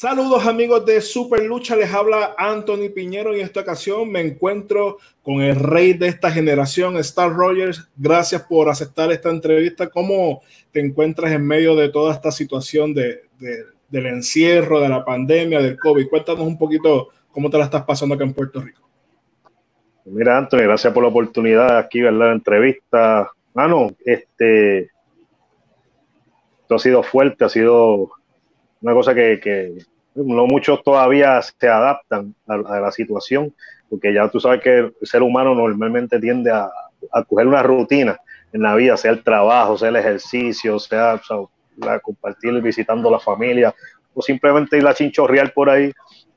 Saludos amigos de Super Lucha, les habla Anthony Piñero y en esta ocasión me encuentro con el rey de esta generación, Star Rogers. Gracias por aceptar esta entrevista. ¿Cómo te encuentras en medio de toda esta situación de, del encierro, de la pandemia, del COVID? Cuéntanos un poquito cómo te la estás pasando acá en Puerto Rico. Mira, Anthony, gracias por la oportunidad aquí, ¿verdad? La entrevista. Mano, este, esto ha sido fuerte, ha sido una cosa que, no muchos todavía se adaptan a, la situación, porque ya tú sabes que el ser humano normalmente tiende a, a coger una rutina en la vida, sea el trabajo, sea el ejercicio, sea, compartir visitando la familia, o simplemente ir a chinchorrear por ahí,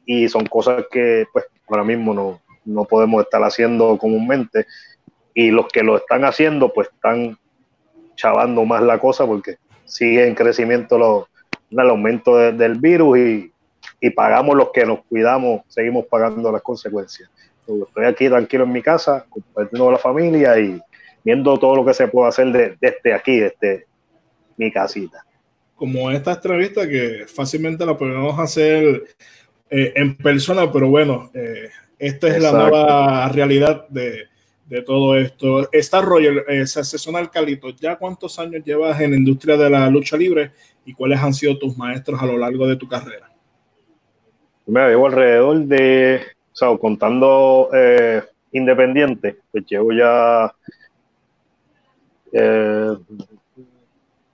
y son cosas que pues ahora mismo no, no podemos estar haciendo comúnmente, y los que lo están haciendo pues están chavando más la cosa porque sigue en crecimiento los, el aumento del virus y, pagamos los que nos cuidamos, seguimos pagando las consecuencias. Estoy aquí tranquilo en mi casa, compartiendo con la familia y viendo todo lo que se puede hacer desde este aquí, desde mi casita. Como esta entrevista que fácilmente la podemos hacer eh, en persona, pero bueno, eh, esta es la nueva realidad de, de todo esto. Está Roger, eh, al Calito, ¿ya cuántos años llevas en la industria de la lucha libre y cuáles han sido tus maestros a lo largo de tu carrera? Me llevo alrededor de, o sea, contando eh, independiente, pues llevo ya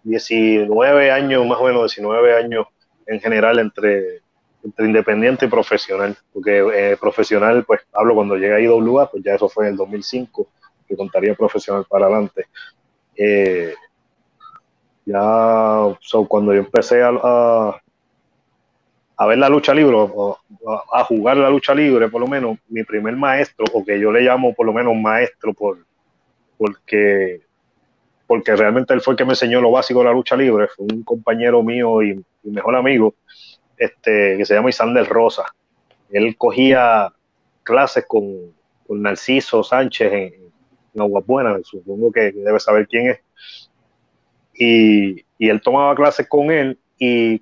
19 eh, años, más o menos 19 años en general entre, entre independiente y profesional, porque eh, profesional, pues hablo cuando llegué a IWA, pues ya eso fue en el 2005, que contaría profesional para adelante. Eh, ya cuando yo empecé a, a, ver la lucha libre, a, jugar la lucha libre, por lo menos, mi primer maestro, o que yo le llamo por lo menos maestro, por, porque, porque realmente él fue el que me enseñó lo básico de la lucha libre, fue un compañero mío y, mejor amigo, este, que se llama Isander Rosa. Él cogía clases con, con Narciso Sánchez en, en Aguabuena, supongo que debe saber quién es y, él tomaba clases con él y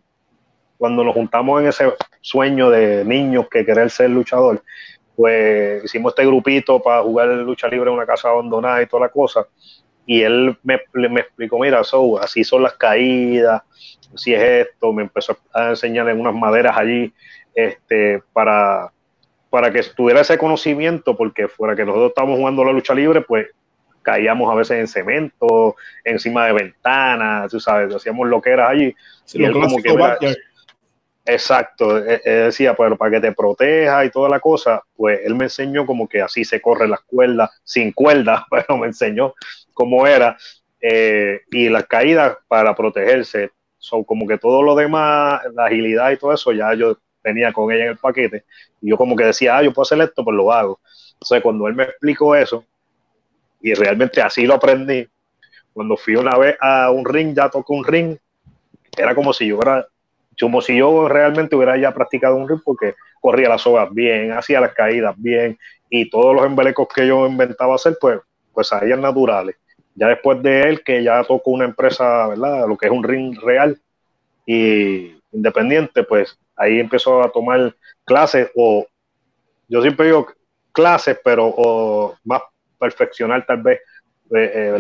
cuando nos juntamos en ese sueño de niños que querer ser luchador, pues hicimos este grupito para jugar lucha libre en una casa abandonada y toda la cosa. Y él me, explicó, mira, so, así son las caídas, así es esto, me empezó a enseñar en unas maderas allí este, para, para que tuviera ese conocimiento, porque fuera que nosotros estábamos jugando la lucha libre, pues caíamos a veces en cemento, encima de ventanas, tú sabes, hacíamos lo que era allí. y él como que, exacto, él, e, e decía, pero para que te proteja y toda la cosa, pues él me enseñó como que así se corren las cuerdas, sin cuerdas, pero me enseñó cómo era, eh, y las caídas para protegerse. Son como que todo lo demás, la agilidad y todo eso, ya yo venía con ella en el paquete, y yo como que decía, ah, yo puedo hacer esto, pues lo hago. Entonces, cuando él me explicó eso, y realmente así lo aprendí. Cuando fui una vez a un ring, ya tocó un ring, era como si yo hubiera, como si yo realmente hubiera ya practicado un ring porque corría las sogas bien, hacía las caídas bien y todos los embelecos que yo inventaba hacer, pues, pues salían naturales. Ya después de él, que ya tocó una empresa, ¿verdad? Lo que es un ring real y independiente, pues ahí empezó a tomar clases o yo siempre digo clases, pero más perfeccionar tal vez eh, eh,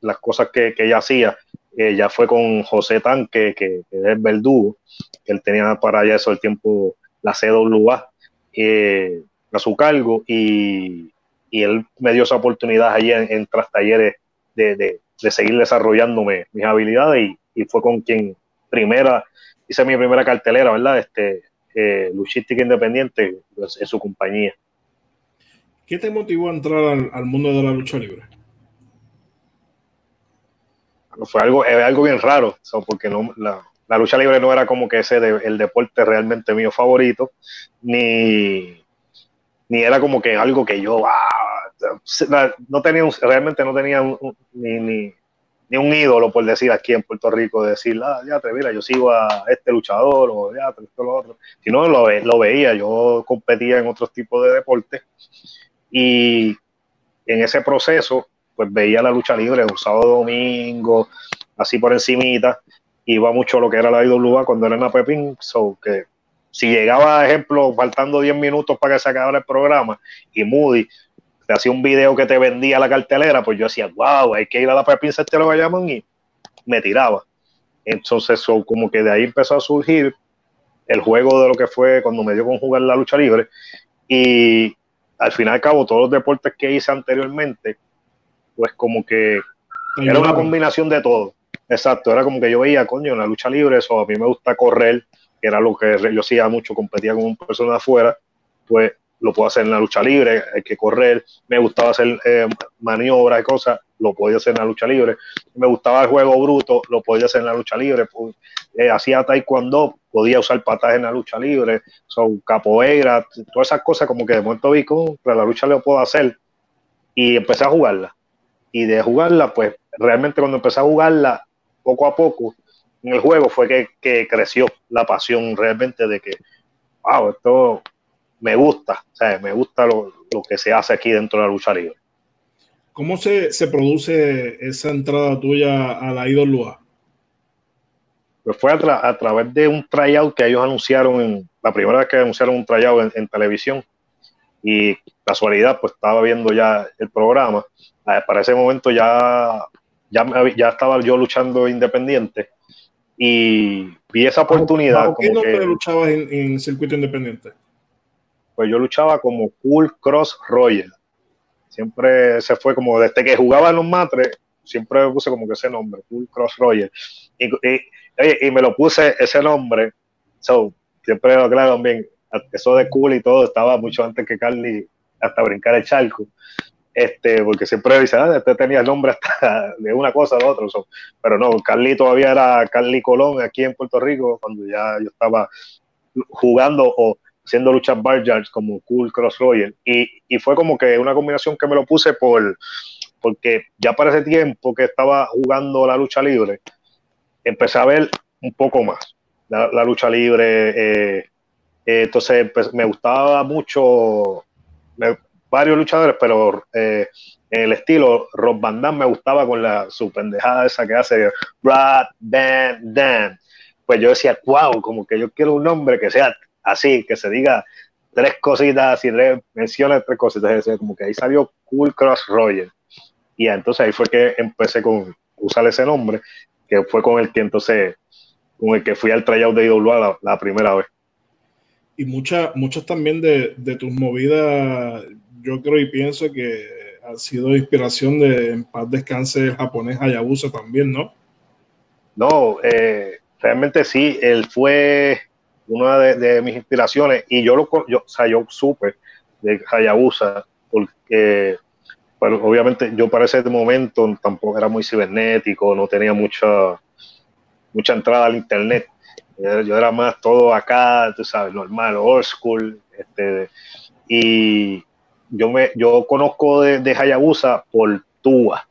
las cosas que, ella hacía. ya fue con José Tanque, que, que, es verdugo, que él tenía para allá eso el tiempo la CWA eh, a su cargo y, él me dio esa oportunidad allí en, tras talleres de, de, seguir desarrollándome mis habilidades y, fue con quien primera, hice mi primera cartelera, ¿verdad? Este, eh, Luchística Independiente pues, en su compañía. ¿Qué te motivó a entrar al, mundo de la lucha libre? Fue algo, algo bien raro, porque no, la, lucha libre no era como que ese el deporte realmente mío favorito, ni, ni era como que algo que yo ah, no tenía realmente no tenía ni, ni, un ídolo, por decir aquí en Puerto Rico, de decir, ah, ya te mira, yo sigo a este luchador o ya, esto, lo otro. Si no, lo, lo veía, yo competía en otros tipos de deportes y en ese proceso, pues veía la lucha libre un sábado, domingo, así por encimita. Iba mucho lo que era la IWA cuando era en la Pepín, so que si llegaba, ejemplo, faltando 10 minutos para que se acabara el programa y Moody te hacía un video que te vendía la cartelera, pues yo decía, wow, hay que ir a la Pepinza te lo llaman y me tiraba. Entonces, como que de ahí empezó a surgir el juego de lo que fue cuando me dio con jugar la lucha libre. Y al final y al cabo, todos los deportes que hice anteriormente, pues como que era una combinación de todo. Exacto, era como que yo veía, coño, en la lucha libre, eso a mí me gusta correr, que era lo que yo hacía mucho, competía con un persona de afuera, pues lo puedo hacer en la lucha libre, hay que correr, me gustaba hacer eh, maniobras y cosas, lo podía hacer en la lucha libre, me gustaba el juego bruto, lo podía hacer en la lucha libre, eh, hacía taekwondo, podía usar patadas en la lucha libre, son capoeira, todas esas cosas como que de momento vi con la lucha lo puedo hacer y empecé a jugarla. Y de jugarla, pues realmente cuando empecé a jugarla, poco a poco, en el juego fue que, que creció la pasión realmente de que, wow, esto me gusta, o sea, me gusta lo, lo, que se hace aquí dentro de la lucha libre. ¿Cómo se, se produce esa entrada tuya a la IWA? Pues fue a, a, través de un tryout que ellos anunciaron, en, la primera vez que anunciaron un tryout en, en televisión. Y casualidad, pues estaba viendo ya el programa. Ah, para ese momento ya, ya, ya estaba yo luchando independiente y vi esa oportunidad. ¿Por qué no que, luchabas en, en circuito independiente? Pues yo luchaba como Cool Cross Royal. Siempre se fue como desde que jugaba en los matres, siempre me puse como que ese nombre, Cool Cross Royal. Y, y, y me lo puse ese nombre, so, siempre lo claro también, eso de cool y todo estaba mucho antes que Carly hasta brincar el charco. Este, porque siempre dice, ah, este tenía el nombre hasta de una cosa a otra, so, pero no, Carly todavía era Carly Colón aquí en Puerto Rico cuando ya yo estaba jugando o haciendo luchas bar como Cool Cross Royal. Y, y, fue como que una combinación que me lo puse por porque ya para ese tiempo que estaba jugando la lucha libre, empecé a ver un poco más la, la lucha libre. Eh, eh, entonces me gustaba mucho me, varios luchadores, pero eh, el estilo Rob Van Damme me gustaba con la su pendejada esa que hace Rad Dan Dan. Pues yo decía, wow, como que yo quiero un nombre que sea así, que se diga tres cositas y menciona tres cositas, como que ahí salió Cool Cross Roger. Y entonces ahí fue que empecé con usar ese nombre, que fue con el que entonces, con el que fui al tryout de IWA la, la primera vez. Y muchas muchas también de, de, tus movidas, yo creo y pienso que ha sido inspiración de en paz descanse el japonés Hayabusa también, ¿no? No, eh, realmente sí, él fue una de, mis inspiraciones y yo lo yo, o sea, yo supe de Hayabusa porque obviamente yo para ese momento tampoco era muy cibernético, no tenía mucha mucha entrada al internet. Yo era más todo acá, tú sabes, normal, old school, este, y yo me yo conozco de, de Hayabusa por Tua,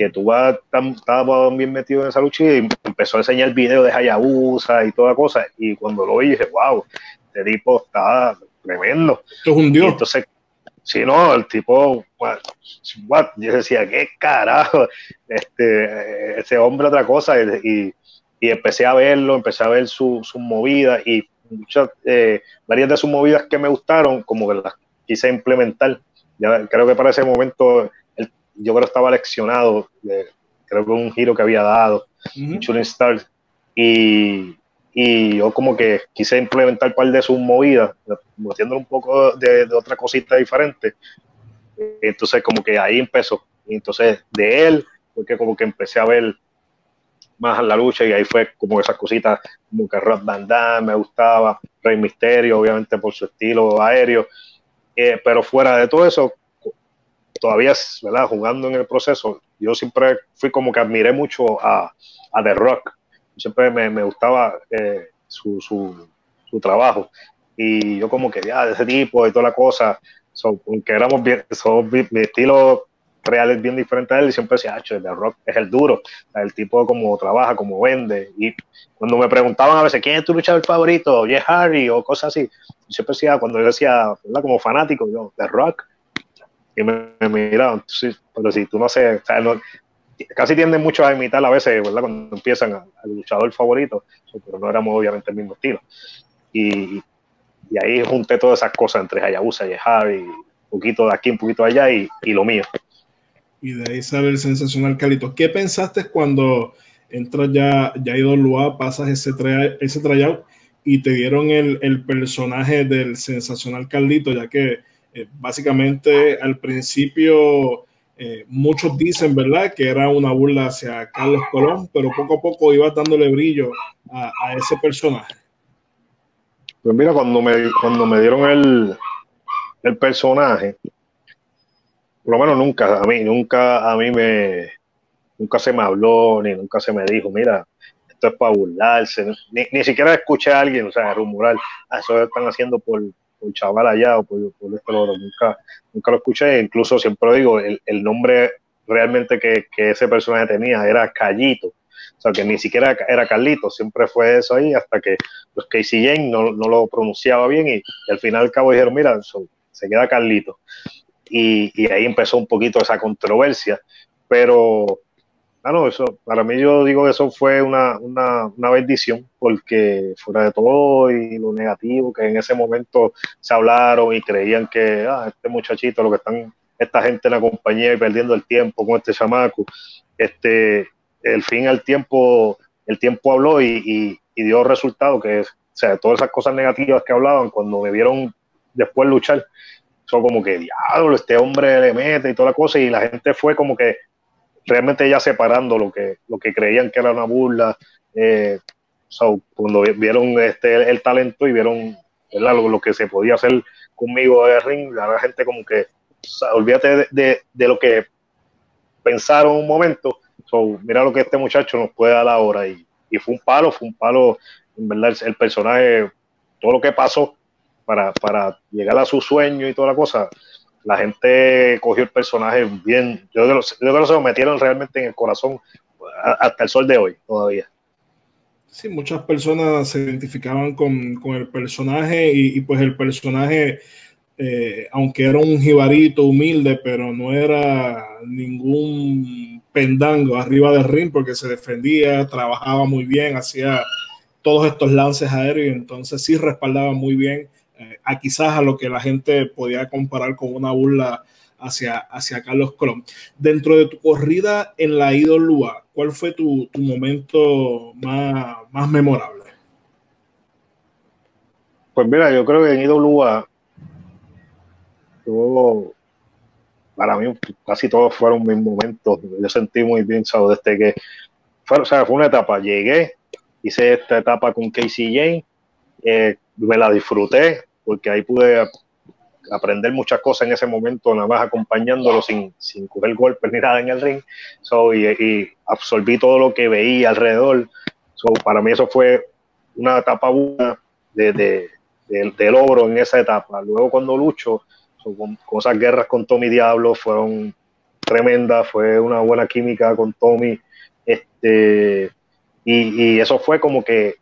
que Tua estaba bien metido en esa lucha y empezó a enseñar videos de Hayabusa y toda cosa. Y cuando lo vi, dije, wow, este tipo está tremendo. Esto es un dios. Y entonces, si no, el tipo, what, what? yo decía, qué carajo, este, ese hombre otra cosa. Y, y empecé a verlo, empecé a ver sus su movidas y muchas, eh, varias de sus movidas que me gustaron, como que las quise implementar. Ya, creo que para ese momento yo creo que estaba leccionado, de, creo que un giro que había dado, uh -huh. Shooting Stars, y, y, yo como que quise implementar un par de sus movidas, metiéndole un poco de, de, otra cosita diferente. Entonces como que ahí empezó. Entonces de él, porque como que empecé a ver más la lucha y ahí fue como esas cositas, como que Rob Van Damme me gustaba, Rey Misterio, obviamente por su estilo aéreo, eh, pero fuera de todo eso, todavía, ¿verdad? Jugando en el proceso, yo siempre fui como que admiré mucho a, a The Rock. Siempre me, me gustaba eh, su, su, su, trabajo. Y yo como que ya de ese tipo y toda la cosa, so, aunque éramos bien, so, mi, estilo real es bien diferente a él, y siempre decía, ah, The Rock es el duro, el tipo como trabaja, como vende. Y cuando me preguntaban a veces, ¿quién es tu luchador favorito? Jeff Hardy o cosas así. siempre decía, cuando yo decía, como fanático, yo, The Rock y me, me miraban, sí, pero si tú no sé, o sea, no, casi tienden mucho a imitar a veces, ¿verdad? Cuando empiezan al luchador favorito, pero no éramos obviamente el mismo estilo. y, ahí junté todas esas cosas entre Hayabusa y Javi, un poquito de aquí, un poquito de allá y, lo mío. Y de ahí sale el sensacional Calito. ¿Qué pensaste cuando entras ya, ya Lua, pasas ese, ese tryout y te dieron el, personaje del sensacional Carlito, ya que eh, básicamente al principio eh, muchos dicen, ¿verdad?, que era una burla hacia Carlos Colón, pero poco a poco iba dándole brillo a, ese personaje. Pues mira, cuando me, cuando me dieron el, el personaje, por lo menos nunca, a mí, nunca a mí me, nunca se me habló, ni nunca se me dijo, mira, esto es para burlarse, ni, ni siquiera escuché a alguien, o sea, rumorar, ah, eso lo están haciendo por, por chaval allá o por, por nunca, nunca lo escuché, incluso siempre digo, el, el nombre realmente que, que, ese personaje tenía era Callito, o sea, que ni siquiera era Carlito, siempre fue eso ahí, hasta que los Casey Jane no, no, lo pronunciaba bien y, al final al cabo dijeron, mira, se queda Carlito. Y, y ahí empezó un poquito esa controversia, pero Claro, eso, para mí yo digo que eso fue una, una, una, bendición, porque fuera de todo y lo negativo que en ese momento se hablaron y creían que ah, este muchachito, lo que están, esta gente en la compañía y perdiendo el tiempo con este chamaco, este, el fin al tiempo, el tiempo habló y, y, dio resultado que, o sea, todas esas cosas negativas que hablaban cuando me vieron después luchar, son como que, diablo, este hombre le mete y toda la cosa, y la gente fue como que realmente ya separando lo que, lo que creían que era una burla, eh, cuando vieron este, el, talento y vieron Lo, lo, que se podía hacer conmigo de ring, la gente como que, olvídate de, lo que pensaron un momento, mira lo que este muchacho nos puede dar ahora. Y, y fue un palo, fue un palo, en verdad, el, personaje, todo lo que pasó para, para llegar a su sueño y toda la cosa, la gente cogió el personaje bien. Yo creo, que se lo metieron realmente en el corazón hasta el sol de hoy todavía. Sí, muchas personas se identificaban con, el personaje y, pues el personaje, eh, aunque era un jibarito humilde, pero no era ningún pendango arriba del ring porque se defendía, trabajaba muy bien, hacía todos estos lances aéreos, entonces sí respaldaba muy bien a quizás a lo que la gente podía comparar con una burla hacia, hacia Carlos Colón. Dentro de tu corrida en la Idolúa, ¿cuál fue tu, momento más, más, memorable? Pues mira, yo creo que en Idolúa, para mí casi todos fueron mis momentos. Yo sentí muy bien, ¿sabes? Desde que fue, o sea, fue una etapa, llegué, hice esta etapa con Casey Jane, eh, me la disfruté, porque ahí pude aprender muchas cosas en ese momento, nada más acompañándolo sin, sin coger golpes ni nada en el ring. So, y, absorbí todo lo que veía alrededor. So, para mí eso fue una etapa buena de, de, logro en esa etapa. Luego cuando lucho, con, esas guerras con Tommy Diablo fueron tremendas, fue una buena química con Tommy. Este, y, y eso fue como que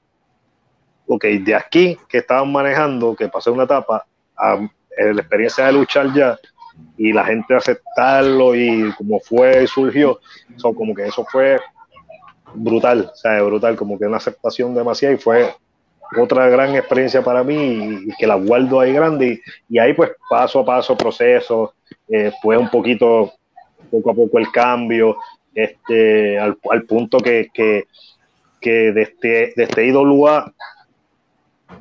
ok, de aquí que estaban manejando, que pasé una etapa, a, la experiencia de luchar ya y la gente aceptarlo y como fue y surgió, son como que eso fue brutal, o sea, brutal, como que una aceptación demasiada y fue otra gran experiencia para mí y, que la guardo ahí grande y, ahí pues paso a paso proceso, eh, fue un poquito, poco a poco el cambio, este, al, punto que, que, que desde, desde IWA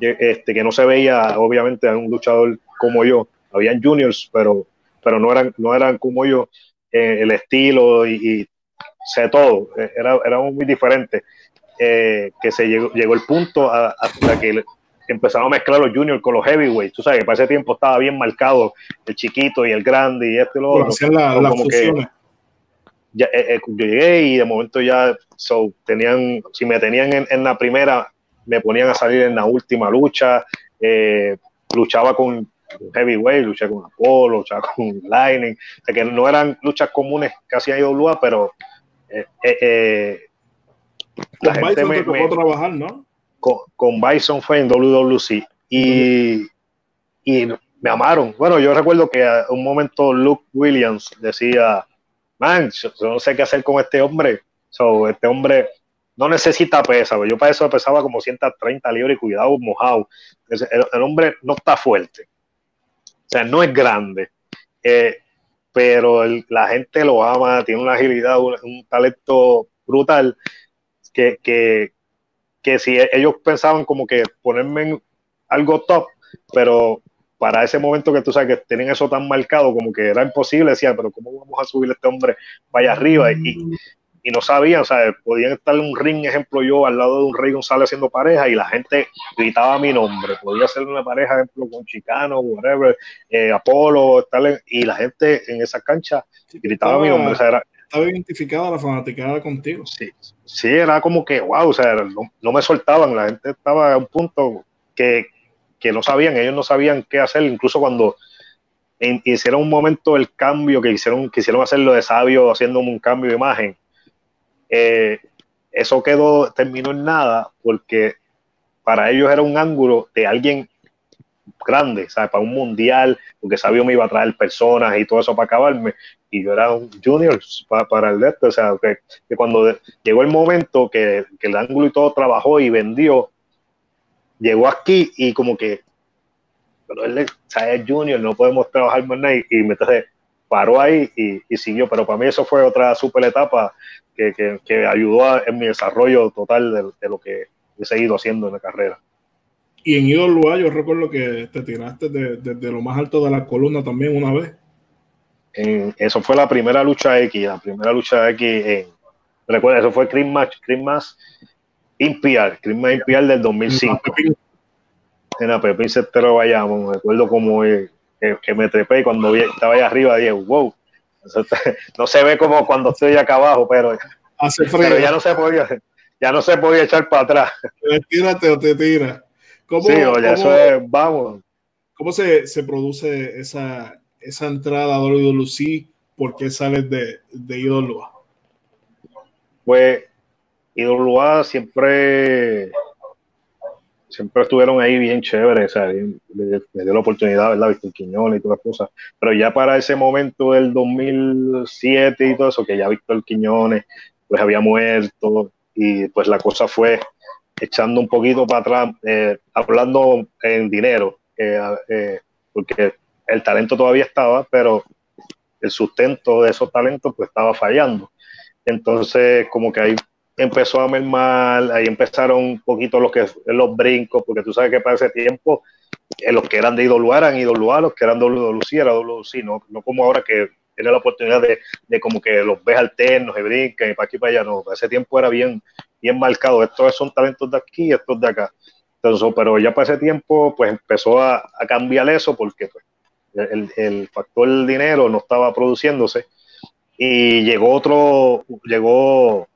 este, que no se veía, obviamente, a un luchador como yo. Habían juniors, pero, pero no, eran, no eran como yo. Eh, el estilo y, sé todo, eh, era, era muy diferente. Eh, que se llegó, llegó el punto hasta que empezaron a mezclar los juniors con los heavyweights. Tú sabes que para ese tiempo estaba bien marcado el chiquito y el grande y este y lo otro. como que ya, yo llegué y de momento ya so, tenían, si me tenían en, en la primera, me ponían a salir en la última lucha, eh, luchaba con Heavyweight, luchaba con Apollo, luchaba con Lightning, o sea que no eran luchas comunes que hacía IWA, pero eh, eh, la con gente Bison me, trabajar, ¿no? Con, Bison fue en WWC y, y me amaron. Bueno, yo recuerdo que a un momento Luke Williams decía, man, yo no sé qué hacer con este hombre. So, este hombre no necesita pesa, yo para eso pesaba como 130 libras y cuidado mojado. El, hombre no está fuerte, o sea, no es grande, eh, pero la gente lo ama, tiene una agilidad, un, talento brutal, que, que, que, si ellos pensaban como que ponerme en algo top, pero para ese momento que tú sabes que tienen eso tan marcado, como que era imposible, decía, pero ¿cómo vamos a subir a este hombre allá arriba? Y, y no sabían, o sea, podían estar en un ring, ejemplo yo, al lado de un Rey González haciendo pareja y la gente gritaba mi nombre. Podía ser una pareja, ejemplo, con Chicano, whatever, eh, Apolo, tal, y la gente en esa cancha gritaba mi nombre. era, estaba identificada la fanaticada contigo. Sí, sí, era como que, wow, o sea, no, me soltaban, la gente estaba a un punto que, que no sabían, ellos no sabían qué hacer, incluso cuando hicieron un momento el cambio, que hicieron, quisieron hacerlo de sabio haciendo un cambio de imagen eh, eso quedó, terminó en nada porque para ellos era un ángulo de alguien grande, ¿sabes? Para un mundial, porque sabía me iba a traer personas y todo eso para acabarme, y yo era un junior para, el de este, o sea, que, cuando llegó el momento que, el ángulo y todo trabajó y vendió, llegó aquí y como que, pero él es junior, no podemos trabajar más nada, y, y me paró ahí y, y, siguió, pero para mí eso fue otra super etapa que, ayudó en mi desarrollo total de, lo que he seguido haciendo en la carrera. Y en Idolua yo recuerdo que te tiraste desde lo más alto de la columna también una vez. eso fue la primera lucha X, la primera lucha X en, recuerda, eso fue Christmas, Christmas Impial, Christmas Impial del 2005. En la Pepín Cestero Bayamón, me acuerdo como que, que, me trepé y cuando estaba ahí arriba dije, wow, no se ve como cuando estoy acá abajo, pero, pero ya no se podía, ya no se podía echar para atrás. Tírate o te tira. ¿Cómo, sí, oye, eso es, vamos. ¿Cómo se, se produce esa, esa entrada a WWE? ¿Por qué sales de, de IWA? Pues IWA siempre siempre estuvieron ahí bien chéveres, o sea, le, dio la oportunidad, ¿verdad? Víctor Quiñones y todas las cosas. Pero ya para ese momento del 2007 y todo eso, que ya Víctor Quiñones pues había muerto y pues la cosa fue echando un poquito para atrás, eh, hablando en dinero, eh, porque el talento todavía estaba, pero el sustento de esos talentos pues estaba fallando. Entonces, como que ahí empezó a mermar, ahí empezaron un poquito los que los brincos, porque tú sabes que para ese tiempo eh, los que eran de IWA eran IWA, los que eran WWC era WWC, no, no como ahora que tiene la oportunidad de, de, como que los ves alternos y brincan y para aquí y para allá, no, para ese tiempo era bien, bien marcado, estos son talentos de aquí y estos de acá. Entonces, pero ya para ese tiempo pues empezó a, a cambiar eso porque pues, el, el factor del dinero no estaba produciéndose y llegó otro, llegó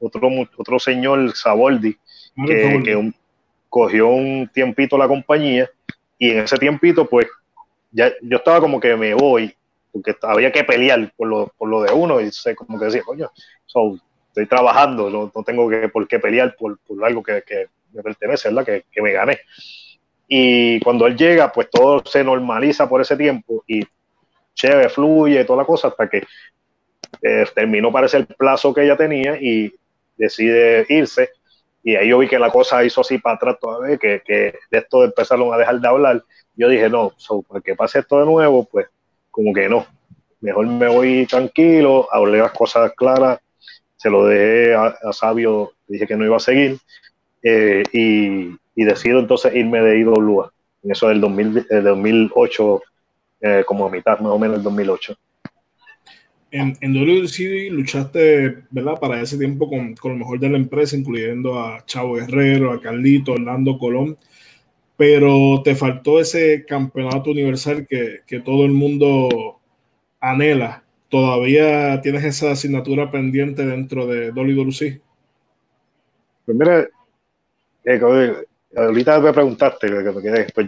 otro, otro señor, Saboldi, que, cogió un tiempito la compañía y en ese tiempito, pues, ya yo estaba como que me voy, porque había que pelear por lo, por lo de uno y sé como que decía, coño, estoy trabajando, no, tengo que, por qué pelear por, algo que, me pertenece, ¿verdad? Que, que me gané. Y cuando él llega, pues todo se normaliza por ese tiempo y chévere, fluye, toda la cosa, hasta que eh, terminó parece el plazo que ella tenía y decide irse. Y ahí yo vi que la cosa hizo así para atrás todavía, que, que de esto empezaron a dejar de hablar. Yo dije, no, para que pase esto de nuevo, pues como que no. Mejor me voy tranquilo, hablé las cosas claras, se lo dejé a, Sabio, dije que no iba a seguir. Eh, y, y, decido entonces irme de IWA, en eso del 2000, 2008, eh, como a mitad más o menos del 2008 en, en WCD luchaste, ¿verdad? Para ese tiempo con, con, lo mejor de la empresa, incluyendo a Chavo Guerrero, a Carlito, Orlando Colón, pero te faltó ese campeonato universal que, que todo el mundo anhela. ¿Todavía tienes esa asignatura pendiente dentro de WWC? Pues mira, eh, ahorita me preguntaste, que me quedé, pues,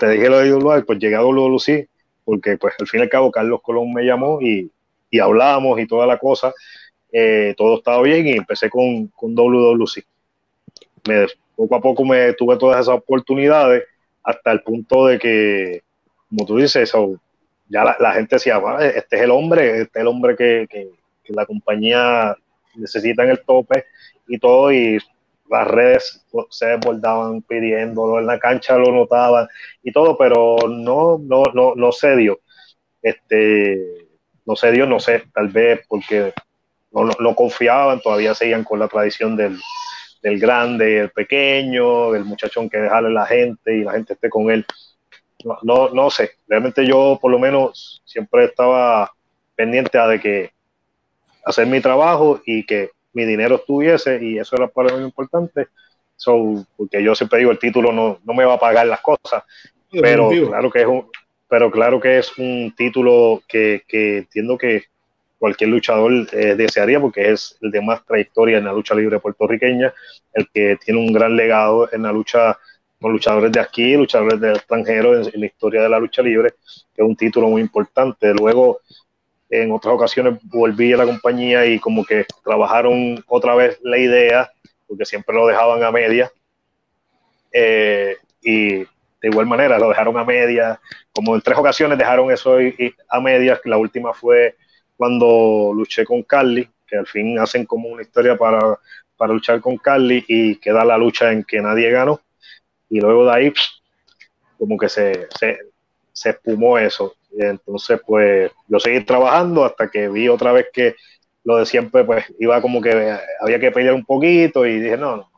te dije lo de WWC, pues llegué a WWC, porque pues al fin y al cabo Carlos Colón me llamó y y hablamos y toda la cosa, eh, todo estaba bien y empecé con, con WWC. Me, poco a poco me tuve todas esas oportunidades hasta el punto de que, como tú dices, ya la, gente decía, este es el hombre, este es el hombre que, que, la compañía necesitan el tope y todo, y las redes se desbordaban pidiéndolo, en la cancha lo notaban y todo, pero no, no, no, no se dio. Este, no se dio, no sé, tal vez porque no, no, confiaban, todavía seguían con la tradición del, del grande, el pequeño, del muchachón que dejarle a la gente y la gente esté con él. No, no, no sé, realmente yo por lo menos siempre estaba pendiente a de que hacer mi trabajo y que mi dinero estuviese y eso era para mí importante. So, porque yo siempre digo, el título no, no me va a pagar las cosas, pero claro que es un, pero claro que es un título que, que entiendo que cualquier luchador eh, desearía porque es el de más trayectoria en la lucha libre puertorriqueña, el que tiene un gran legado en la lucha con luchadores de aquí, luchadores del extranjero en, en la historia de la lucha libre, que es un título muy importante. Luego, en otras ocasiones volví a la compañía y como que trabajaron otra vez la idea, porque siempre lo dejaban a media. Eh, y de igual manera lo dejaron a media, como en tres ocasiones dejaron eso a medias, la última fue cuando luché con Carly, que al fin hacen como una historia para, para luchar con Carly y queda la lucha en que nadie ganó. Y luego de ahí, como que se, se, espumó eso. Y entonces, pues yo seguí trabajando hasta que vi otra vez que lo de siempre, pues iba como que había que pelear un poquito y dije, no, no,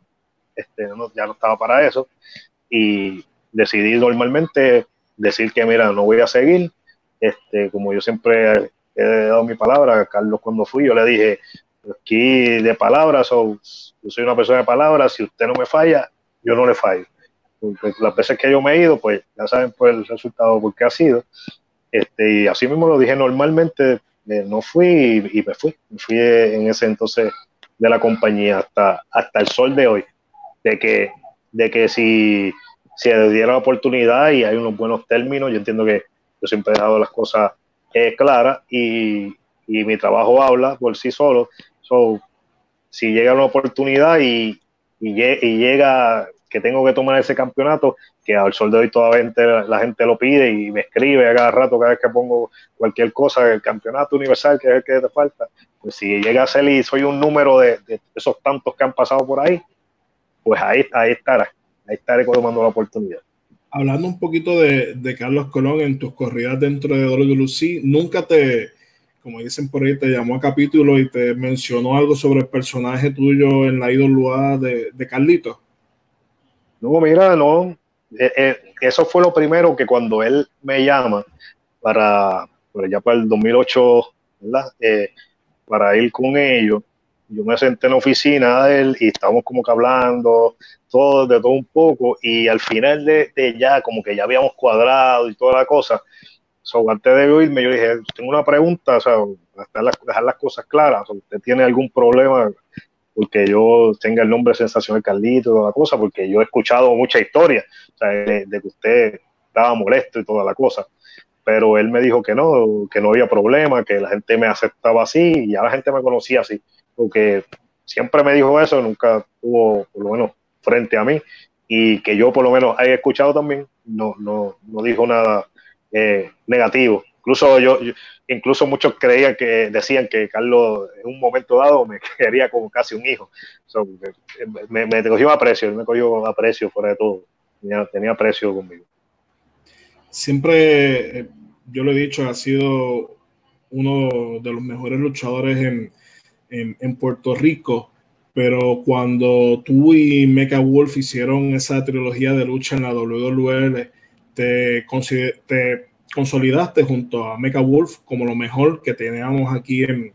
este, ya no estaba para eso. Y decidí normalmente decir que, mira, no voy a seguir. Este, como yo siempre he dado mi palabra, Carlos cuando fui, yo le dije, aquí de palabras, o yo soy una persona de palabras, si usted no me falla, yo no le fallo. las veces que yo me he ido, pues ya saben pues el resultado porque ha sido. Este, y así mismo lo dije normalmente, eh, no fui y, me fui. Me fui en ese entonces de la compañía hasta, hasta el sol de hoy, de que, de que si, si diera la oportunidad y hay unos buenos términos, yo entiendo que yo siempre he dejado las cosas eh, claras y, y, mi trabajo habla por sí solo. So, si llega una oportunidad y, y, llega que tengo que tomar ese campeonato, que al sol de hoy todavía la gente lo pide y me escribe a cada rato, cada vez que pongo cualquier cosa, el campeonato universal, que es el que te falta. Pues si llega a ser y soy un número de, esos tantos que han pasado por ahí, pues ahí, ahí estará, ahí estaré tomando la oportunidad. Hablando un poquito de, de Carlos Colón en tus corridas dentro de WC, nunca te, como dicen por ahí, te llamó a capítulo y te mencionó algo sobre el personaje tuyo en la IWA de, de Carlitos. No, mira, no. Eh, eh, eso fue lo primero que cuando él me llama para, ya para el 2008, ¿verdad? Eh, para ir con ellos, yo me senté en la oficina de él y estábamos como que hablando, todo, de todo un poco, y al final de, ya, como que ya habíamos cuadrado y toda la cosa, so, antes de oírme, yo dije, tengo una pregunta, o sea, dejar las cosas claras, ¿usted tiene algún problema porque yo tenga el nombre sensacional Carlito y toda la cosa, porque yo he escuchado mucha historia de, que usted estaba molesto y toda la cosa. Pero él me dijo que no, que no había problema, que la gente me aceptaba así y ya la gente me conocía así, porque siempre me dijo eso, nunca estuvo por lo menos frente a mí y que yo por lo menos haya escuchado también, no, no, no dijo nada eh, negativo. Incluso yo, incluso muchos creían que decían que Carlos en un momento dado me quería como casi un hijo. me, me, cogió aprecio, me cogió aprecio fuera de todo. Tenía, tenía aprecio conmigo. Siempre, eh, yo lo he dicho, ha sido uno de los mejores luchadores en, en, en Puerto Rico pero cuando tú y Mecha Wolf hicieron esa trilogía de lucha en la WWL, te, te consolidaste junto a Mecha Wolf como lo mejor que teníamos aquí en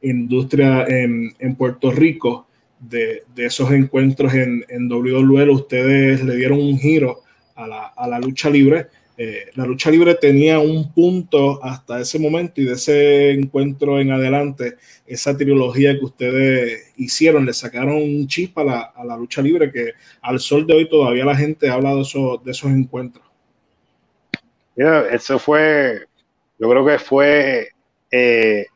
industria en, en Puerto Rico. De, de, esos encuentros en, en WWE, ustedes le dieron un giro a la, a la lucha libre. Eh, la lucha libre tenía un punto hasta ese momento y de ese encuentro en adelante, esa trilogía que ustedes hicieron, le sacaron un chispa a la, lucha libre que al sol de hoy todavía la gente habla de, eso, de esos encuentros. Eso fue, yo creo que fue eh,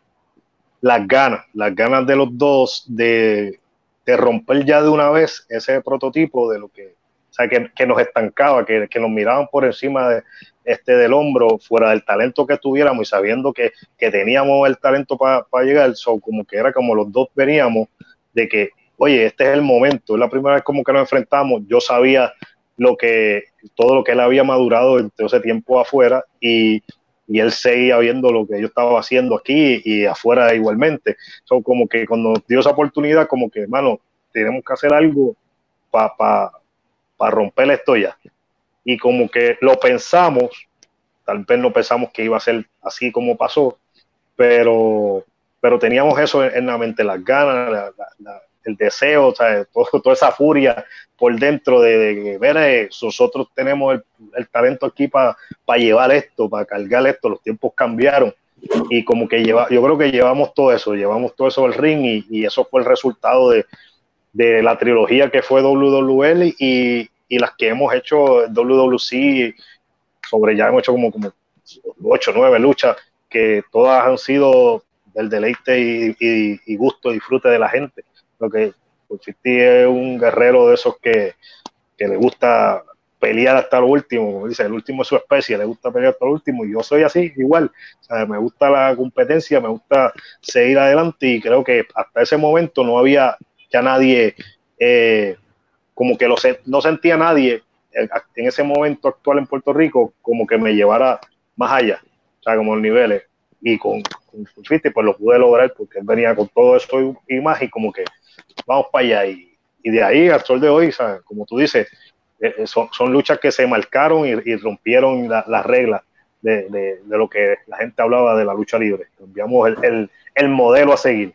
las ganas, las ganas de los dos de, romper ya de una vez ese prototipo de lo que, o sea, que, que nos estancaba, que, que, nos miraban por encima de, este del hombro, fuera del talento que tuviéramos y sabiendo que, teníamos el talento para llegar, so, como que era como los dos veníamos de que, oye, este es el momento, es la primera vez como que nos enfrentamos, yo sabía lo que, todo lo que él había madurado en todo ese tiempo afuera y, él seguía viendo lo que yo estaba haciendo aquí y afuera igualmente. So, como que cuando dio esa oportunidad, como que, hermano, tenemos que hacer algo para pa, romper esto ya y como que lo pensamos, tal vez no pensamos que iba a ser así como pasó, pero, pero teníamos eso en, la mente, las ganas, el deseo, toda esa furia por dentro de, ver, eh, nosotros tenemos el, talento aquí para llevar esto, para cargar esto, los tiempos cambiaron y como que lleva, yo creo que llevamos todo eso, llevamos todo eso al ring y, y eso fue el resultado de, de la trilogía que fue WWL y, y las que hemos hecho WWC, sobre ya hemos hecho como, como 8 o 9 luchas, que todas han sido del deleite y, y, gusto, disfrute de la gente. Lo que es un guerrero de esos que, que le gusta pelear hasta lo último, como dice, el último es su especie, le gusta pelear hasta lo último, y yo soy así, igual, me gusta la competencia, me gusta seguir adelante, y creo que hasta ese momento no había ya nadie eh, como que lo, no sentía nadie en ese momento actual en Puerto Rico como que me llevara más allá, o sea, como los niveles. Y con, con pues lo pude lograr porque él venía con todo eso y, más y como que vamos para allá. Y, y de ahí al sol de hoy, como tú dices, eh, eh, son, son, luchas que se marcaron y, rompieron las reglas de, de, de, lo que la gente hablaba de la lucha libre. Cambiamos el, el, el modelo a seguir.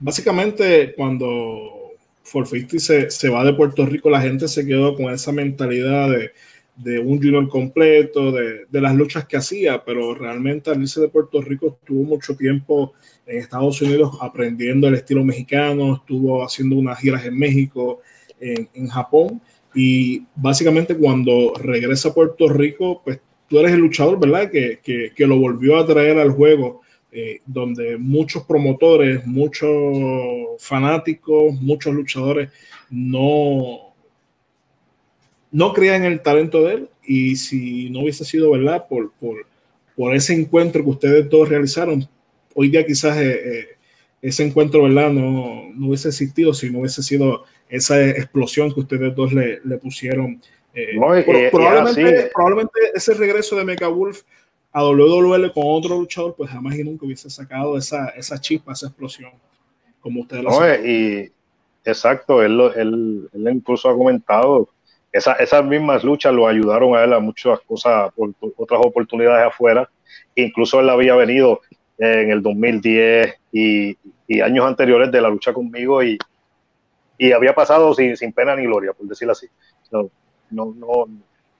Básicamente, cuando 450 se, se va de Puerto Rico, la gente se quedó con esa mentalidad de, de un junior completo, de, de, las luchas que hacía, pero realmente al irse de Puerto Rico estuvo mucho tiempo en Estados Unidos aprendiendo el estilo mexicano, estuvo haciendo unas giras en México, en, en Japón, y básicamente cuando regresa a Puerto Rico, pues tú eres el luchador, ¿verdad? Que, que, que lo volvió a traer al juego eh, donde muchos promotores, muchos fanáticos, muchos luchadores no, no creían en el talento de él. Y si no hubiese sido verdad por, por, por ese encuentro que ustedes todos realizaron, hoy día quizás eh, eh, ese encuentro verdad no, no, hubiese existido si no hubiese sido esa explosión que ustedes dos le, le pusieron. probablemente, probablemente ese regreso de Mecha Wolf a WWE con otro luchador, pues jamás y nunca hubiese sacado esa, esa chispa, esa explosión, como ustedes lo saben. Y exacto, él, él, él, incluso ha comentado, esa, esas mismas luchas lo ayudaron a él a muchas cosas, por, otras oportunidades afuera. Incluso él había venido en el 2010 y, y años anteriores de la lucha conmigo y, y había pasado sin, sin, pena ni gloria, por decirlo así. No, no, no,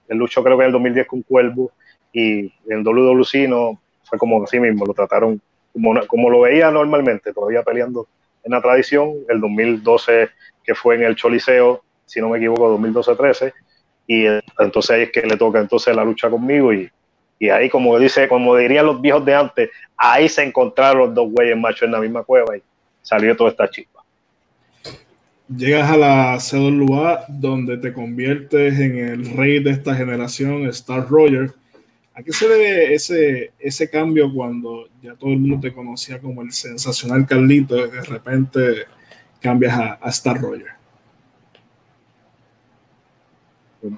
él luchó creo que en el 2010 con Cuervo y en WWC no fue como así mismo, lo trataron como, como lo veía normalmente, todavía peleando en la tradición, el 2012 que fue en el Choliseo, si no me equivoco, 2012-13, y entonces ahí es que le toca entonces la lucha conmigo y, y ahí como dice, como dirían los viejos de antes, ahí se encontraron los dos güeyes machos en la misma cueva y salió toda esta chispa. Llegas a la CWA donde te conviertes en el rey de esta generación, Star Rogers ¿A qué se debe ese, ese cambio cuando ya todo el mundo te conocía como el sensacional Carlito y de repente cambias a, Star Roger?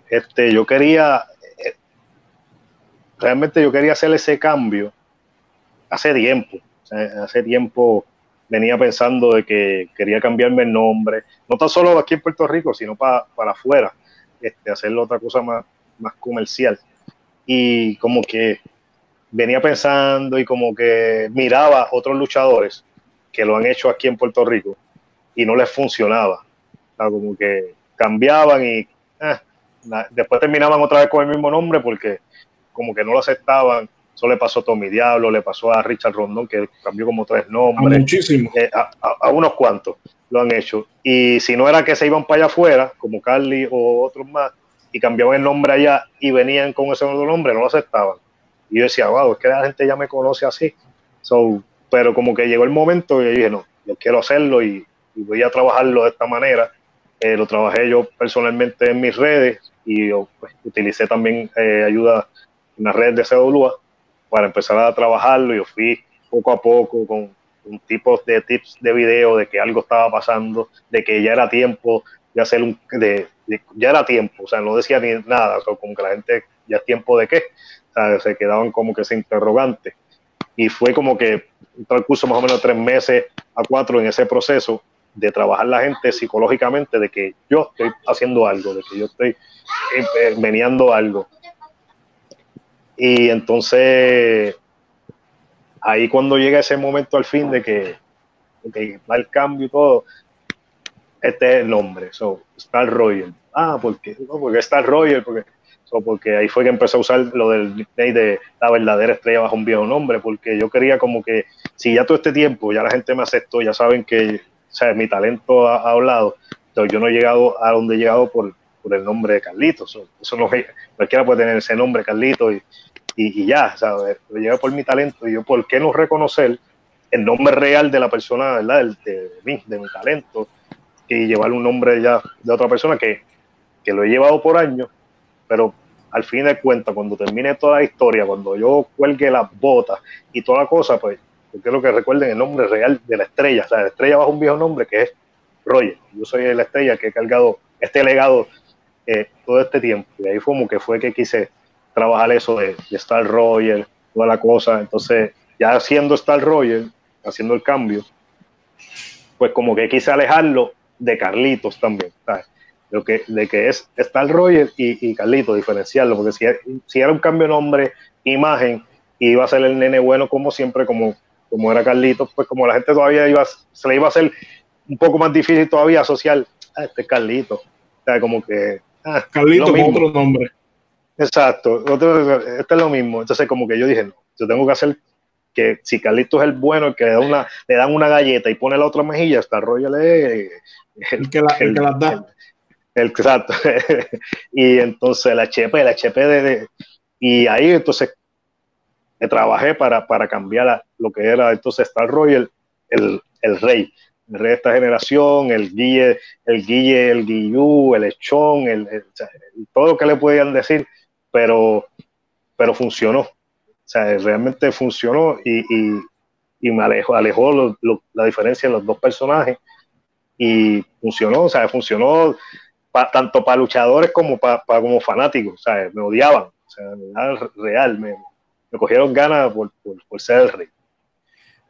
Este, yo quería, eh, realmente yo quería hacer ese cambio hace tiempo. hace tiempo venía pensando de que quería cambiarme el nombre, no tan solo aquí en Puerto Rico, sino para, para afuera, este, hacerlo otra cosa más, más comercial y como que venía pensando y como que miraba otros luchadores que lo han hecho aquí en Puerto Rico y no les funcionaba. como que cambiaban y eh, después terminaban otra vez con el mismo nombre porque como que no lo aceptaban. Eso le pasó a Tommy Diablo, le pasó a Richard Rondón, que cambió como tres nombres. muchísimo. Eh, a, unos cuantos lo han hecho. Y si no era que se iban para allá afuera, como Carly o otros más, y cambiaban el nombre allá y venían con ese otro nombre, no lo aceptaban. Y yo decía, wow, es que la gente ya me conoce así. So, pero como que llegó el momento y dije, no, yo quiero hacerlo y, voy a trabajarlo de esta manera. Eh, lo trabajé yo personalmente en mis redes y yo pues, utilicé también eh, ayuda en las redes de CWA para empezar a trabajarlo. Yo fui poco a poco con un tipo de tips de video de que algo estaba pasando, de que ya era tiempo de hacer un, de, ya era tiempo, o sea, no decía ni nada, o como que la gente, ya es tiempo de qué, o sea, se quedaban como que ese interrogante. Y fue como que un transcurso más o menos tres meses a cuatro en ese proceso de trabajar la gente psicológicamente de que yo estoy haciendo algo, de que yo estoy eh, meneando algo. Y entonces, ahí cuando llega ese momento al fin de que, va el cambio y todo, este es el nombre, so, Star Royal. Ah, ¿por qué? No, porque Star Royal, porque, porque ahí fue que empecé a usar lo del nickname de la verdadera estrella bajo un viejo nombre, porque yo quería como que, si ya todo este tiempo ya la gente me aceptó, ya saben que o sea, mi talento ha, hablado, entonces yo no he llegado a donde he llegado por, por el nombre de Carlitos. Eso, no cualquiera puede tener ese nombre, Carlitos, y, y, ya, ¿sabes? Yo llegué por mi talento y yo, ¿por qué no reconocer el nombre real de la persona, ¿verdad? De, mí, de mi talento, y llevar un nombre ya de otra persona que, que lo he llevado por años, pero al fin de cuentas, cuando termine toda la historia, cuando yo cuelgue las botas y toda la cosa, pues yo quiero que recuerden el nombre real de la estrella, o sea, la estrella bajo un viejo nombre que es Roger. Yo soy la estrella que he cargado este legado eh, todo este tiempo. Y ahí fue como que fue que quise trabajar eso de, Star Roger, toda la cosa. Entonces, ya haciendo Star Roger, haciendo el cambio, pues como que quise alejarlo de Carlitos también. Lo que, de que es Star Roger y, y Carlitos, diferenciarlo, porque si, si, era un cambio de nombre, imagen, iba a ser el nene bueno como siempre, como, como era Carlitos, pues como la gente todavía iba, se le iba a hacer un poco más difícil todavía asociar a este Carlitos. O sea, como que Ah, Carlito con otro nombre. Exacto, este es lo mismo. Entonces, como que yo dije, no, yo tengo que hacer que si Carlito es el bueno, el que le, da una, le dan una galleta y pone la otra mejilla, está Royal el, el, que, la, el, que las da. El, exacto. y entonces la HP, la HP de, y ahí entonces me trabajé para, para cambiar lo que era entonces Star Royal, el, el rey el rey de esta generación, el Guille, el Guille, el Guillú, el Echón, el, todo lo que le podían decir, pero, pero funcionó. O sea, realmente funcionó y, y, me alejó, alejó la diferencia de los dos personajes y funcionó, o sea, funcionó tanto para luchadores como para, como fanáticos, o sea, me odiaban, o sea, real, me, me cogieron ganas por, por, ser el rey.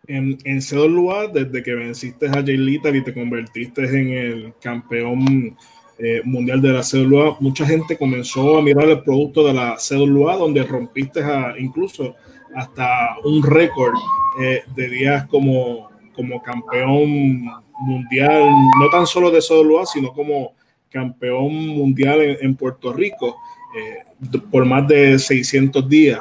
En, en CWA, desde que venciste a Jay Little y te convertiste en el campeón eh, mundial de la CWA, mucha gente comenzó a mirar el producto de la CWA, donde rompiste a, incluso hasta un récord eh, de días como, como campeón mundial, no tan solo de CWA, sino como campeón mundial en, Puerto Rico eh, por más de 600 días.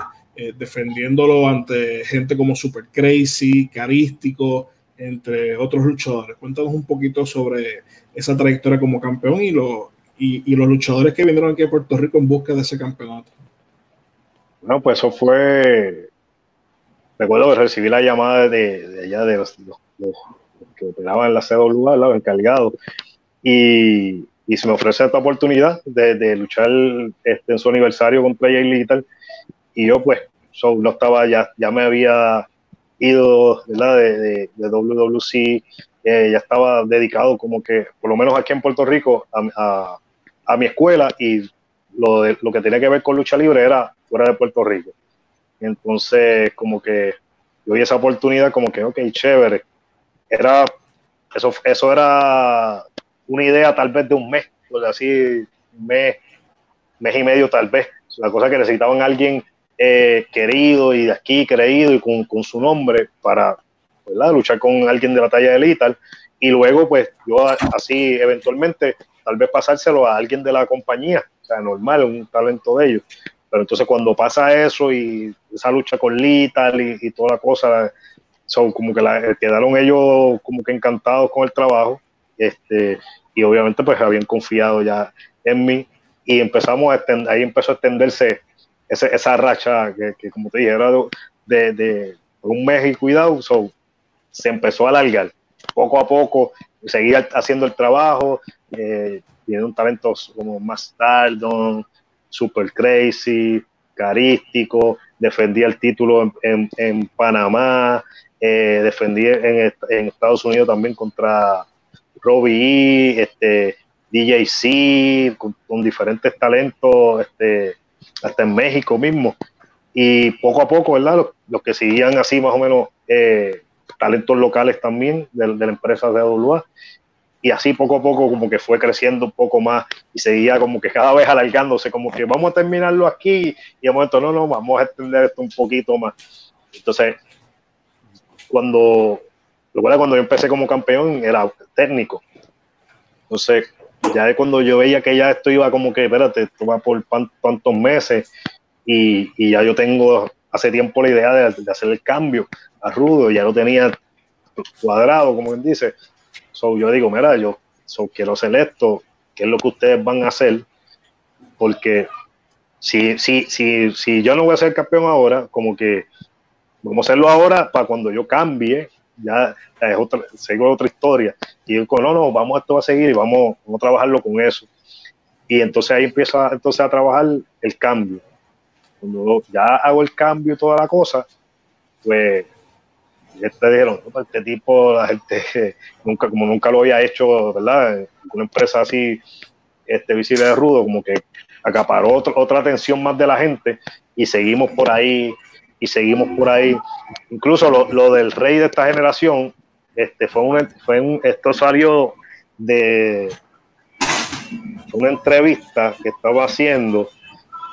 Defendiéndolo ante gente como Super Crazy, Carístico, entre otros luchadores. Cuéntanos un poquito sobre esa trayectoria como campeón y, lo, y, los luchadores que vinieron aquí a Puerto Rico en busca de ese campeonato. Bueno, pues eso fue. Recuerdo que recibí la llamada de, allá de los, que operaban en la CWA, los encargados, y, y se me ofrece esta oportunidad de, luchar este, en su aniversario contra Jay tal y yo pues no estaba ya, ya me había ido ¿verdad? De, de, de WWC, eh, ya estaba dedicado como que, por lo menos aquí en Puerto Rico, a, a, mi escuela y lo, de, lo que tenía que ver con lucha libre era fuera de Puerto Rico. entonces, como que yo vi esa oportunidad, como que, ok, chévere. Era, eso, eso era una idea tal vez de un mes, o así, un mes, mes y medio tal vez. La cosa que necesitaban alguien eh, querido y de aquí creído y con, su nombre para luchar con alguien de la talla de Lethal y luego pues yo así eventualmente tal vez pasárselo a alguien de la compañía, o sea, normal, un talento de ellos. Pero entonces cuando pasa eso y esa lucha con Lethal y, toda la cosa, son como que la, quedaron ellos como que encantados con el trabajo este, y obviamente pues habían confiado ya en mí. Y empezamos a ahí empezó a extenderse esa racha que, como te dije, era de, un mes y cuidado, se empezó a alargar. Poco a poco seguía haciendo el trabajo, eh, tiene un talento como más Stardom, Super Crazy, carístico, defendía el título en, Panamá, eh, defendía en, Estados Unidos también contra Robbie E, este, DJC, con, con diferentes talentos, este, hasta en México mismo. Y poco a poco, ¿verdad? Los, que seguían así más o menos eh, talentos locales también de, la empresa de AWA. Y así poco a poco como que fue creciendo un poco más y seguía como que cada vez alargándose, como que vamos a terminarlo aquí y de momento no, no, vamos a extender esto un poquito más. Entonces, cuando, lo cual cuando yo empecé como campeón era técnico. Entonces, ya de cuando yo veía que ya esto iba como que, espérate, esto va por tantos meses y, ya yo tengo hace tiempo la idea de, hacer el cambio a Rudo, ya lo tenía cuadrado, como él dice. So, yo digo, mira, yo quiero hacer esto, ¿qué es lo que ustedes van a hacer? Porque si, si, si, si yo no voy a ser campeón ahora, como que vamos a hacerlo ahora para cuando yo cambie, ya es otra, sigo otra historia. Y yo no, no, vamos, esto va a seguir y vamos, a trabajarlo con eso. Y entonces ahí empieza entonces a trabajar el cambio cuando ya hago el cambio y toda la cosa, pues te dijeron, este tipo, la gente, nunca, como nunca lo había hecho, ¿verdad? Una empresa así, este visible de rudo, como que acaparó otra atención más de la gente y seguimos por ahí, y seguimos por ahí. Incluso lo, del rey de esta generación, este fue un, fue un esto salió de una entrevista que estaba haciendo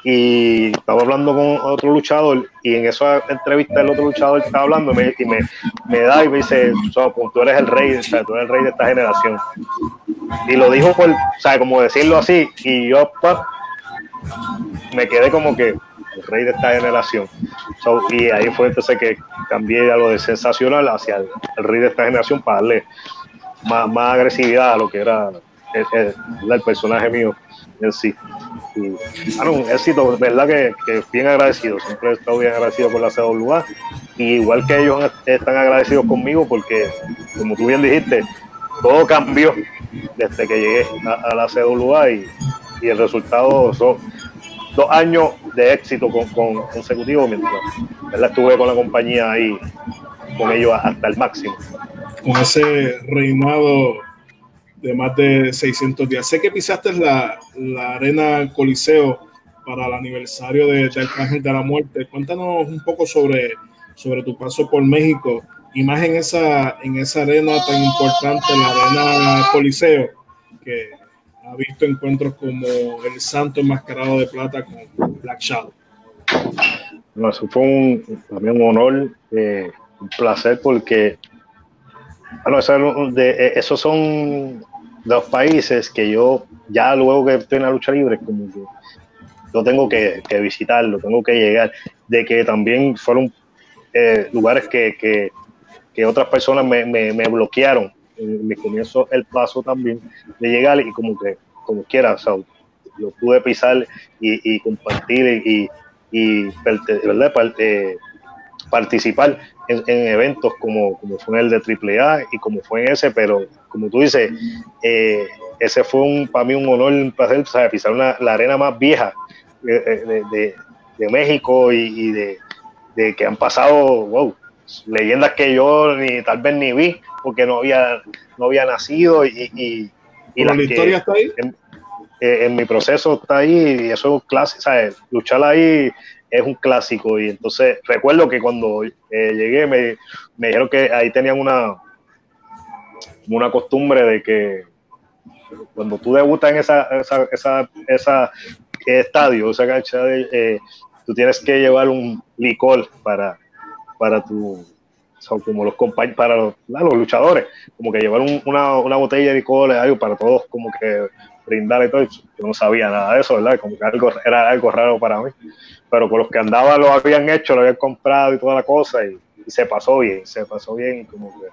y estaba hablando con otro luchador y en esa entrevista el otro luchador estaba hablando y me, me, da y me dice, pues, tú eres el rey, o sea, tú eres el rey de esta generación. Y lo dijo por, o sea, como decirlo así, y yo me quedé como que el rey de esta generación. y ahí fue entonces que cambié a lo de sensacional hacia el, rey de esta generación para darle más, más agresividad a lo que era el, personaje mío en sí. Bueno, un éxito, verdad que, que, bien agradecido, siempre he estado bien agradecido con la CWA, y igual que ellos están agradecidos conmigo porque, como tú bien dijiste, todo cambió desde que llegué a, la CWA y, y, el resultado son dos años de éxito con, con consecutivo mientras ¿verdad? estuve con la compañía ahí con ellos hasta el máximo. Con ese reinado de más de 600 días. Sé que pisaste la, la arena Coliseo para el aniversario de, de, Arcángel de la Muerte. Cuéntanos un poco sobre, sobre tu paso por México y más en esa, en esa arena tan importante, la arena Coliseo, que ha visto encuentros como el Santo enmascarado de plata con Black Shadow. No, eso fue un, también un honor, eh, un placer porque bueno, eso, de, eh, esos son los países que yo, ya luego que estoy en la lucha libre, como que yo tengo que, visitarlo, tengo que llegar, de que también fueron eh, lugares que, que, otras personas me, me, bloquearon. Me comienzo el paso también de llegar y como que, como quiera, o lo pude pisar y, compartir y, y, ¿verdad? Eh, participar en, eventos como, como fue el de AAA y como fue en ese, pero como tú dices, eh, ese fue un, para mí un honor, un placer, ¿sabes? pisar una, la arena más vieja de, de, de, México y, de, que han pasado, wow, leyendas que yo ni tal vez ni vi porque no había, no había nacido y, y, y la historia está ahí. Eh, en, mi proceso está ahí y eso es un clásico, ¿sabes? Luchar ahí es un clásico. Y entonces recuerdo que cuando eh, llegué me, me, dijeron que ahí tenían una, una costumbre de que cuando tú debutas en esa, esa, esa, esa estadio, esa cancha, eh, tú tienes que llevar un licor para, para tu, como los compañeros, para los, los, luchadores, como que llevar una, una, botella de licor, algo para todos, como que brindar y todo. Yo no sabía nada de eso, ¿verdad? Como que algo, era algo raro para mí pero con los que andaba lo habían hecho, lo habían comprado y toda la cosa, y, se pasó bien, se pasó bien, y como que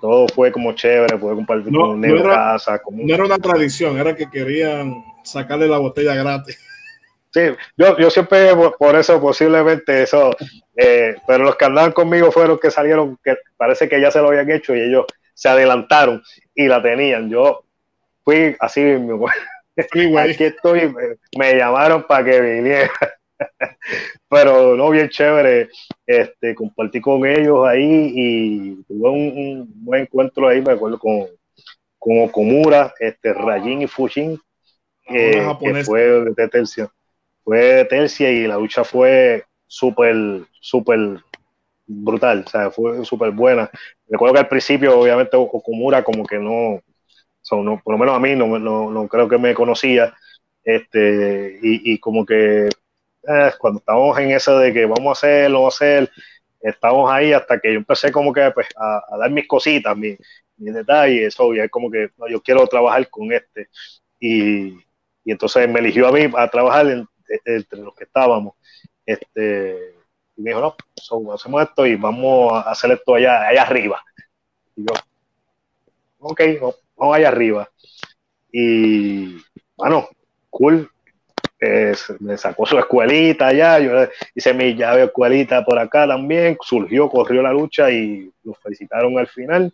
todo fue como chévere, pude compartir con un negro casa. Como... No era una tradición, era que querían sacarle la botella gratis. Sí, yo, yo siempre por eso posiblemente eso, eh, pero los que andaban conmigo fueron los que salieron, que parece que ya se lo habían hecho y ellos se adelantaron y la tenían. Yo fui así, mi Aquí estoy, me, me llamaron para que viniera. pero no, bien chévere. Este, compartí con ellos ahí y tuve un, buen encuentro ahí, me acuerdo, con, con Okomura, este, Rajin y Fujin, que fue de tercia. Fue tercia y la lucha fue súper, súper brutal, o sea, fue súper buena. Recuerdo que al principio, obviamente, Okomura como que no, no por lo menos a mí no, no, no creo que me conocía, este, y, y como que eh, cuando estábamos en eso de que vamos a hacer, lo vamos a hacer, estamos ahí hasta que yo empecé como que pues, a, dar mis cositas, mis, mis detalles, obvio, es como que yo quiero trabajar con este. Y, y, entonces me eligió a mí a trabajar entre los que estábamos. Este, y me dijo, no, hacemos esto y vamos a hacer esto allá, allá arriba. Y yo, ok, vamos allá arriba. Y bueno, cool, me sacó su escuelita allá, yo hice mi llave escuelita por acá también, surgió, corrió la lucha y nos felicitaron al final.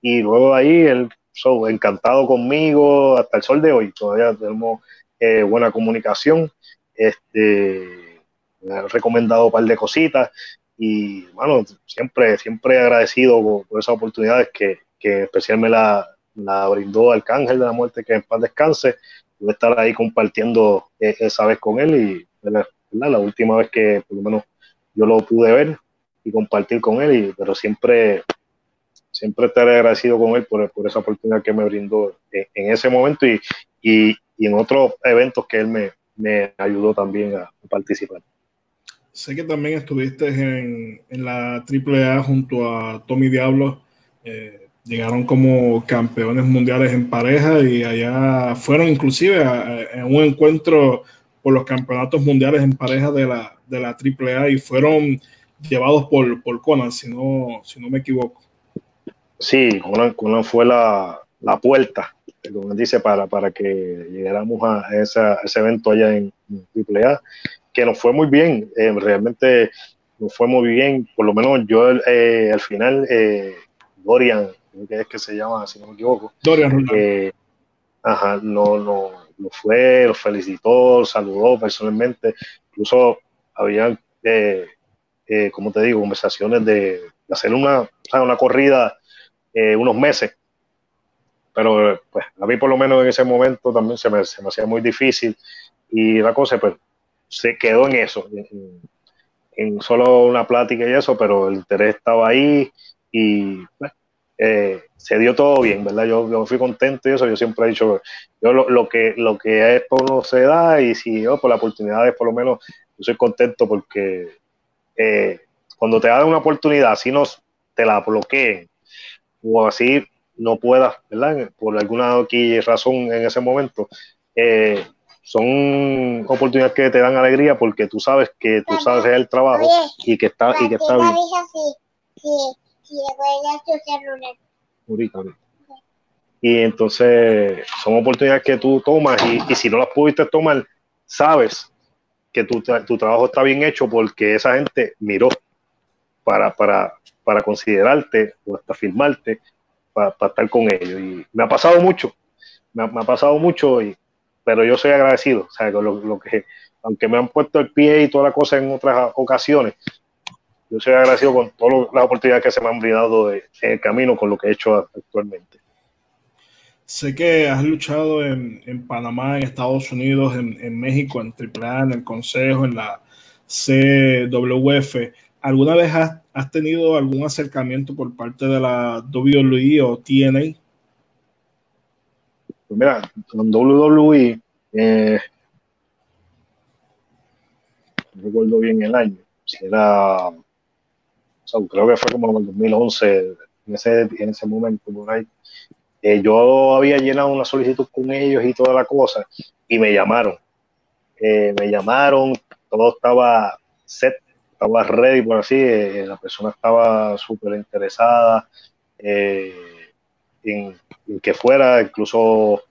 Y luego ahí él so, encantado conmigo hasta el sol de hoy, todavía tenemos eh, buena comunicación. Este, me ha recomendado un par de cositas y bueno, siempre, siempre agradecido por, esas oportunidades que, que especialmente la, la brindó Arcángel de la Muerte, que en paz descanse, voy a estar ahí compartiendo eh, esa vez con él y la última vez que por lo menos yo lo pude ver y compartir con él, y, pero siempre, siempre estaré agradecido con él por, por esa oportunidad que me brindó en, ese momento y, y, y, en otros eventos que él me, me ayudó también a, participar. Sé que también estuviste en, en la AAA junto a Tommy Diablo. Eh, llegaron como campeones mundiales en pareja y allá fueron inclusive en un encuentro por los campeonatos mundiales en pareja de la, de la AAA y fueron llevados por, por Conan, si no, si no me equivoco. Sí, Conan, fue la, la, puerta, como dice, para, para que llegáramos a, ese evento allá en, AAA, que nos fue muy bien, eh, realmente nos fue muy bien, por lo menos yo eh, al final, eh, Dorian, que es que se llama, si no me equivoco. Dorian Ajá, no, no, lo fue, lo felicitó, saludó personalmente. Incluso había, eh, eh, como te digo, conversaciones de, hacer una, una corrida eh, unos meses. Pero pues a mí por lo menos en ese momento también se me, se me hacía muy difícil y la cosa pues se quedó en eso, en, en, solo una plática y eso, pero el interés estaba ahí y pues, eh, se dio todo bien, ¿verdad? Yo, yo, fui contento y eso, yo siempre he dicho, yo lo, lo que lo que es por no se da y si yo por la oportunidad por lo menos, yo soy contento porque eh, cuando te dan una oportunidad, si no te la bloqueen o así no puedas, ¿verdad? Por alguna razón en ese momento, eh, son oportunidades que te dan alegría porque tú sabes que tú sabes el trabajo y que está, y que está bien. Y entonces son oportunidades que tú tomas y, si no las pudiste tomar, sabes que tu, tu, trabajo está bien hecho porque esa gente miró para, para, para considerarte o hasta firmarte para, estar con ellos. Y me ha pasado mucho, me ha, pasado mucho, y, pero yo soy agradecido. O sea, lo, lo que, aunque me han puesto el pie y toda la cosa en otras ocasiones, yo soy agradecido con todas las oportunidades que se me han brindado en el camino con lo que he hecho actualmente. Sé que has luchado en, en Panamá, en Estados Unidos, en, en, México, en AAA, en el Consejo, en la CWF. ¿Alguna vez has, has, tenido algún acercamiento por parte de la WWE o TNA? Pues mira, con WWE, eh, no recuerdo bien el año, era creo que fue como en el 2011, en ese, en ese momento, por ahí. Eh, yo había llenado una solicitud con ellos y toda la cosa, y me llamaron. Eh, me llamaron, todo estaba set, estaba ready, por así, eh, la persona estaba súper interesada en, que fuera, incluso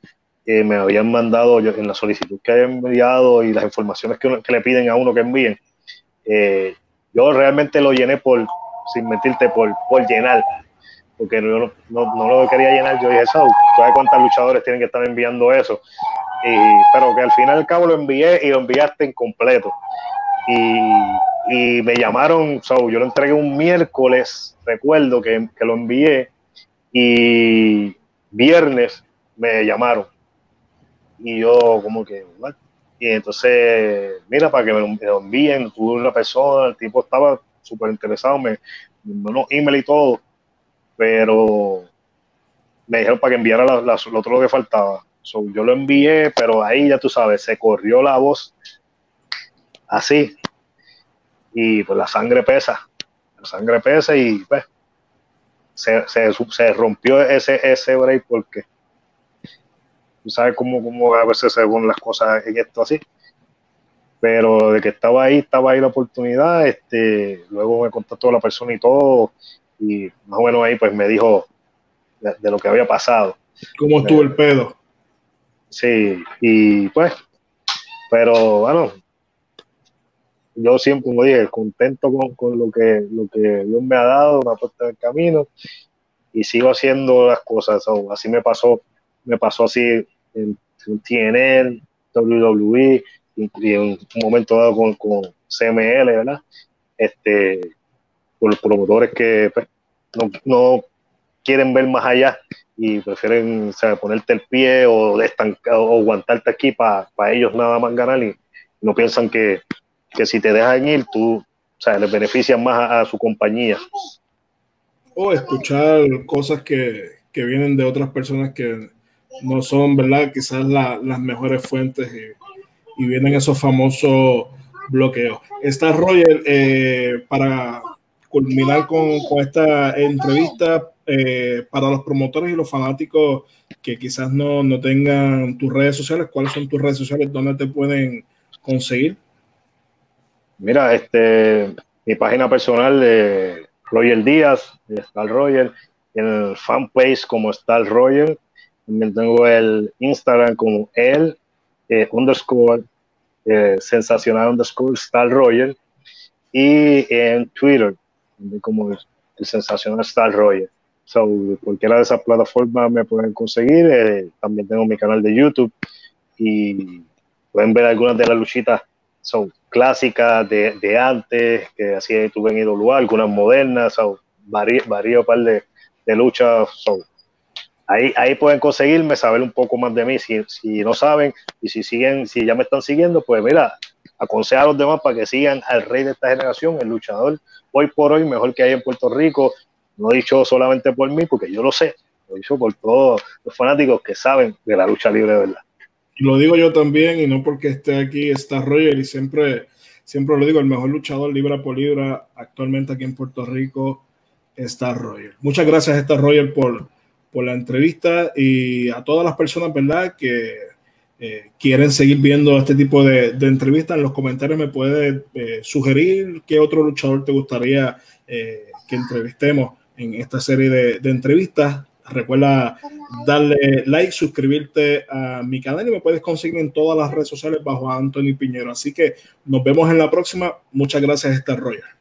me habían mandado en la solicitud que habían enviado y las informaciones que, que le piden a uno que envíen. yo realmente lo llené por, sin mentirte, por, por llenar. Porque no, no, lo quería llenar. Yo dije, ¿sabes cuántos luchadores tienen que estar enviando eso? Y, pero que al final y al cabo lo envié y lo enviaste en completo. Y, me llamaron, so, yo lo entregué un miércoles, recuerdo que, que lo envié, y viernes me llamaron. Y yo como que, y entonces, mira, para que me lo, envíen, tuve una persona, el tipo estaba súper interesado, me, mandó email y todo, pero me dijeron para que enviara lo otro que faltaba. yo lo envié, pero ahí ya tú sabes, se corrió la voz así. Y pues la sangre pesa, la sangre pesa y pues se, se, se rompió ese, ese break porque tú sabes cómo, cómo a veces se ven las cosas en esto así. Pero de que estaba ahí, estaba ahí la oportunidad, este, luego me contactó la persona y todo, y más o menos ahí pues me dijo de, lo que había pasado. ¿Cómo estuvo el pedo? Sí, y pues, pero bueno, yo siempre, como dije, contento con, lo, que, lo que Dios me ha dado, me ha puesto en el camino y sigo haciendo las cosas. así me pasó, me pasó así en, TNN, WWE y, en un momento dado con, con CML, ¿verdad? Este, por los promotores que pues, no, quieren ver más allá y prefieren ponerte el pie o, estancar, o aguantarte aquí para ellos nada más ganar y no piensan que, que si te dejan ir, tú o sea, les beneficias más a, su compañía. O escuchar cosas que, que, vienen de otras personas que no son, ¿verdad? Quizás las mejores fuentes y, vienen esos famosos bloqueos. Está Roger, eh, para culminar con, con esta entrevista, eh, para los promotores y los fanáticos que quizás no, no tengan tus redes sociales, ¿cuáles son tus redes sociales? ¿Dónde te pueden conseguir? Mira, este, mi página personal de Roger Díaz, de Star Roger, en el fanpage como Star Roger. También tengo el Instagram como el eh, underscore eh, sensacional underscore Star Roger y en Twitter como el, sensacional Star Roger. So, cualquiera de esas plataformas me pueden conseguir. Eh, también tengo mi canal de YouTube y pueden ver algunas de las luchitas son clásicas de, de, antes, que así tuve en IWA, algunas modernas, son varío, par de, de luchas. ahí, ahí pueden conseguirme, saber un poco más de mí. Si, si no saben y si siguen, si ya me están siguiendo, pues mira, aconseja a los demás para que sigan al rey de esta generación, el luchador hoy por hoy mejor que hay en Puerto Rico. No dicho solamente por mí, porque yo lo sé, lo dicho por todos los fanáticos que saben de la lucha libre de verdad lo digo yo también, y no porque esté aquí, está Roger, y siempre, siempre lo digo, el mejor luchador libra por libra actualmente aquí en Puerto Rico está Roger. Muchas gracias, está Roger, por, por la entrevista y a todas las personas, ¿verdad?, que eh, quieren seguir viendo este tipo de, entrevistas. En los comentarios me puedes eh, sugerir qué otro luchador te gustaría eh, que entrevistemos en esta serie de entrevistas. Recuerda darle like, suscribirte a mi canal y me puedes conseguir en todas las redes sociales bajo Anthony Piñero. Así que nos vemos en la próxima. Muchas gracias, Star Royal.